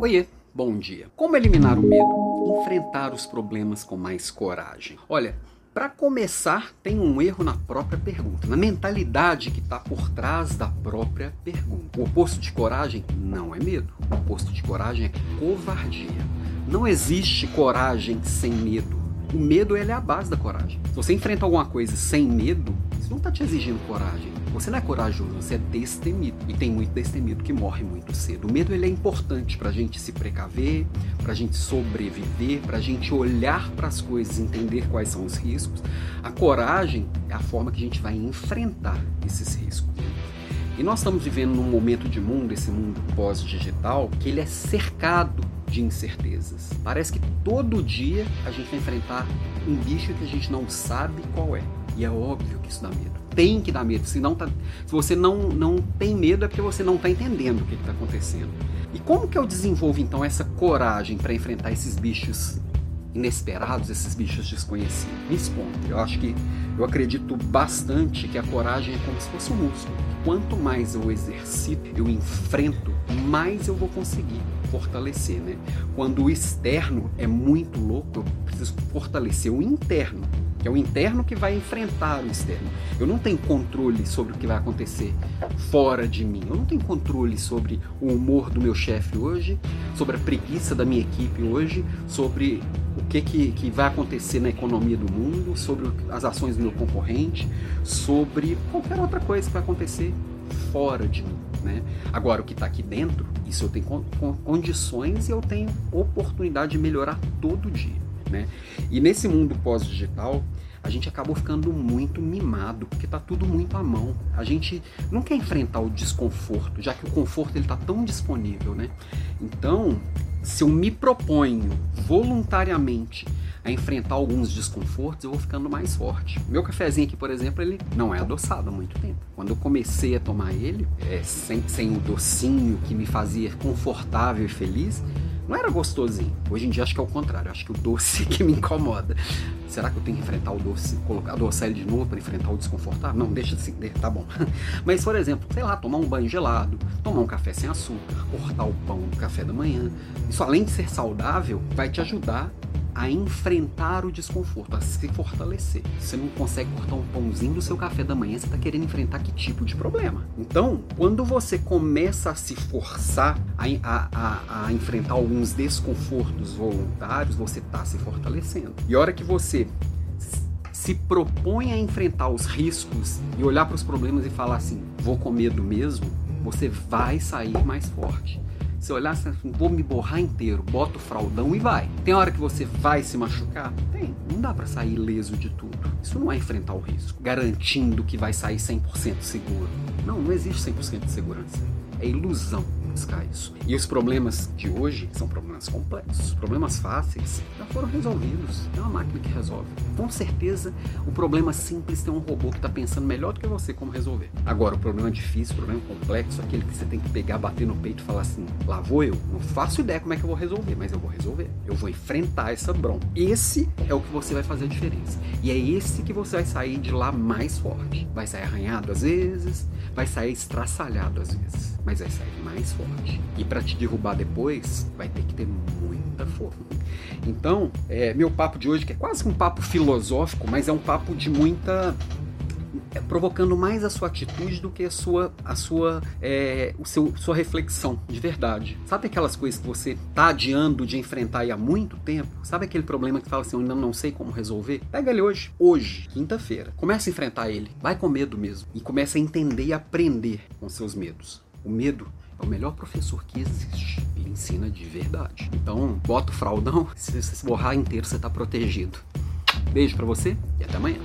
Oiê, bom dia. Como eliminar o medo? Enfrentar os problemas com mais coragem. Olha, para começar, tem um erro na própria pergunta, na mentalidade que está por trás da própria pergunta. O oposto de coragem não é medo, o oposto de coragem é covardia. Não existe coragem sem medo. O medo é a base da coragem. Se você enfrenta alguma coisa sem medo, não está te exigindo coragem. Você não é corajoso, você é destemido. E tem muito destemido que morre muito cedo. O medo ele é importante para a gente se precaver, para a gente sobreviver, para a gente olhar para as coisas, entender quais são os riscos. A coragem é a forma que a gente vai enfrentar esses riscos. E nós estamos vivendo num momento de mundo, esse mundo pós-digital, que ele é cercado de incertezas. Parece que todo dia a gente vai enfrentar um bicho que a gente não sabe qual é. E é óbvio que isso dá medo. Tem que dar medo. Se, tá, se você não, não tem medo, é porque você não está entendendo o que está acontecendo. E como que eu desenvolvo então essa coragem para enfrentar esses bichos inesperados, esses bichos desconhecidos? Me expondo. Eu acho que eu acredito bastante que a coragem é como se fosse um músculo. Quanto mais eu exercito, eu enfrento, mais eu vou conseguir fortalecer, né? Quando o externo é muito louco, eu preciso fortalecer o interno que é o interno que vai enfrentar o externo. Eu não tenho controle sobre o que vai acontecer fora de mim. Eu não tenho controle sobre o humor do meu chefe hoje, sobre a preguiça da minha equipe hoje, sobre o que, que, que vai acontecer na economia do mundo, sobre as ações do meu concorrente, sobre qualquer outra coisa que vai acontecer fora de mim. Né? Agora, o que está aqui dentro, isso eu tenho condições e eu tenho oportunidade de melhorar todo dia. Né? E nesse mundo pós-digital, a gente acabou ficando muito mimado, porque está tudo muito à mão. A gente não quer enfrentar o desconforto, já que o conforto ele está tão disponível, né? Então, se eu me proponho voluntariamente a enfrentar alguns desconfortos, eu vou ficando mais forte. Meu cafezinho aqui, por exemplo, ele não é adoçado há muito tempo. Quando eu comecei a tomar ele, é, sem, sem o docinho que me fazia confortável e feliz, não era gostosinho. Hoje em dia acho que é o contrário, acho que o doce que me incomoda. Será que eu tenho que enfrentar o doce, colocar, adoçar ele de novo para enfrentar o desconfortável? Não, deixa assim, tá bom. Mas, por exemplo, sei lá, tomar um banho gelado, tomar um café sem açúcar, cortar o pão no café da manhã. Isso, além de ser saudável, vai te ajudar a enfrentar o desconforto, a se fortalecer. Você não consegue cortar um pãozinho do seu café da manhã, você está querendo enfrentar que tipo de problema? Então, quando você começa a se forçar a, a, a, a enfrentar alguns desconfortos voluntários, você está se fortalecendo. E a hora que você se propõe a enfrentar os riscos e olhar para os problemas e falar assim, vou com medo mesmo, você vai sair mais forte. Se olhar assim, vou me borrar inteiro, bota o fraldão e vai. Tem hora que você vai se machucar? Tem. Não dá para sair ileso de tudo. Isso não é enfrentar o risco, garantindo que vai sair 100% seguro. Não, não existe 100% de segurança. É ilusão buscar isso. E os problemas de hoje são problemas complexos. Os problemas fáceis já foram resolvidos. É uma máquina que resolve. Com certeza, o problema simples tem um robô que está pensando melhor do que você como resolver. Agora, o problema difícil, o problema complexo, aquele que você tem que pegar, bater no peito e falar assim: lá vou eu. Não faço ideia como é que eu vou resolver, mas eu vou resolver. Eu vou enfrentar essa bronca. Esse é o que você vai fazer a diferença. E é esse que você vai sair de lá mais forte. Vai sair arranhado às vezes, vai sair estraçalhado às vezes, mas vai sair mais forte. E para te derrubar depois, vai ter que ter muita força. Então, é, meu papo de hoje, que é quase um papo filosófico, mas é um papo de muita é, provocando mais a sua atitude do que a sua, a sua, é, o seu, sua reflexão de verdade. Sabe aquelas coisas que você tá adiando de enfrentar há muito tempo? Sabe aquele problema que fala assim, eu ainda não sei como resolver? Pega ele hoje, hoje, quinta-feira. Começa a enfrentar ele. Vai com medo mesmo. E começa a entender e aprender com seus medos. O medo é o melhor professor que existe. Ele ensina de verdade. Então, bota o fraldão, se você se borrar inteiro, você está protegido. Beijo para você e até amanhã.